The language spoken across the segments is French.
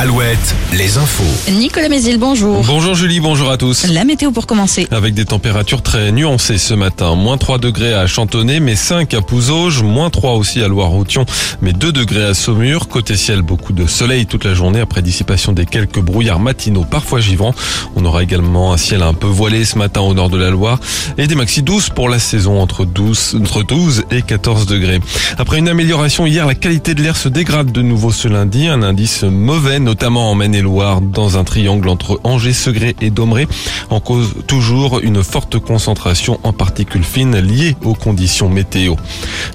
Alouette, les infos. Nicolas Mézil, bonjour. Bonjour Julie, bonjour à tous. La météo pour commencer. Avec des températures très nuancées ce matin. Moins 3 degrés à Chantonnay, mais 5 à Pouzauges, moins 3 aussi à Loire-Roution, mais 2 degrés à Saumur. Côté ciel, beaucoup de soleil toute la journée après dissipation des quelques brouillards matinaux, parfois givrants. On aura également un ciel un peu voilé ce matin au nord de la Loire et des maxi douces pour la saison entre 12, entre 12 et 14 degrés. Après une amélioration hier, la qualité de l'air se dégrade de nouveau ce lundi. Un indice mauvais, notamment en Maine-et-Loire, dans un triangle entre Angers, Segré et Domeré. En cause toujours une forte concentration en particules fines liées aux conditions météo.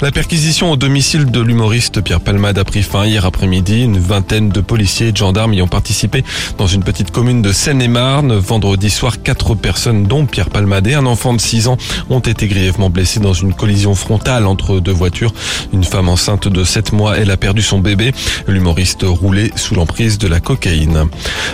La perquisition au domicile de l'humoriste Pierre Palmade a pris fin hier après-midi. Une vingtaine de policiers et de gendarmes y ont participé dans une petite commune de Seine-et-Marne. Vendredi soir, quatre personnes, dont Pierre Palmade et un enfant de 6 ans, ont été grièvement blessés dans une collision frontale entre deux voitures. Une femme enceinte de 7 mois, elle a perdu son bébé. L'humoriste roulait sous l'emprise de la cocaïne.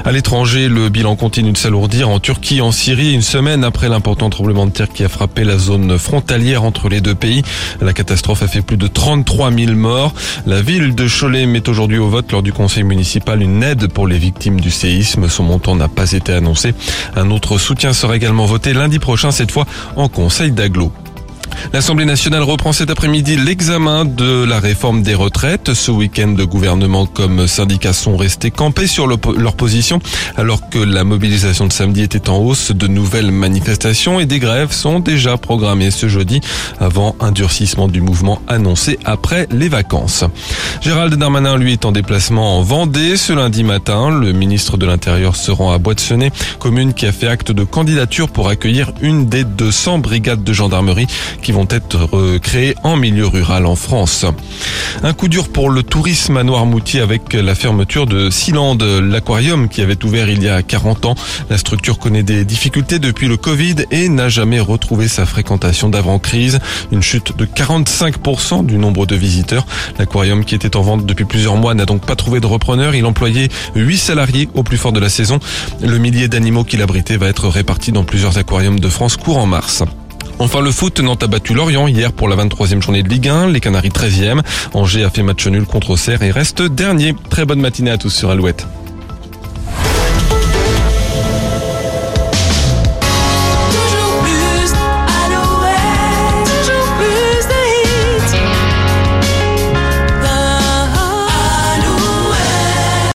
À l'étranger, le bilan continue de s'alourdir en Turquie, en Syrie, une semaine après l'important tremblement de terre qui a frappé la zone frontalière entre les deux pays. La catastrophe a fait plus de 33 000 morts. La ville de Cholet met aujourd'hui au vote lors du conseil municipal une aide pour les victimes du séisme. Son montant n'a pas été annoncé. Un autre soutien sera également voté lundi prochain, cette fois en conseil d'agglo. L'Assemblée nationale reprend cet après-midi l'examen de la réforme des retraites. Ce week-end, le gouvernement comme syndicats sont restés campés sur leur position alors que la mobilisation de samedi était en hausse. De nouvelles manifestations et des grèves sont déjà programmées ce jeudi avant un durcissement du mouvement annoncé après les vacances. Gérald Darmanin, lui, est en déplacement en Vendée ce lundi matin. Le ministre de l'Intérieur se rend à Boîte-Senet, commune qui a fait acte de candidature pour accueillir une des 200 brigades de gendarmerie vont être créés en milieu rural en France. Un coup dur pour le tourisme à Noirmoutier avec la fermeture de Sealand, l'aquarium qui avait ouvert il y a 40 ans. La structure connaît des difficultés depuis le Covid et n'a jamais retrouvé sa fréquentation d'avant-crise. Une chute de 45% du nombre de visiteurs. L'aquarium qui était en vente depuis plusieurs mois n'a donc pas trouvé de repreneur. Il employait 8 salariés au plus fort de la saison. Le millier d'animaux qu'il abritait va être réparti dans plusieurs aquariums de France courant mars. Enfin le foot, Nantes a battu Lorient hier pour la 23e journée de Ligue 1, les Canaries 13e. Angers a fait match nul contre Auxerre et reste dernier. Très bonne matinée à tous sur Alouette.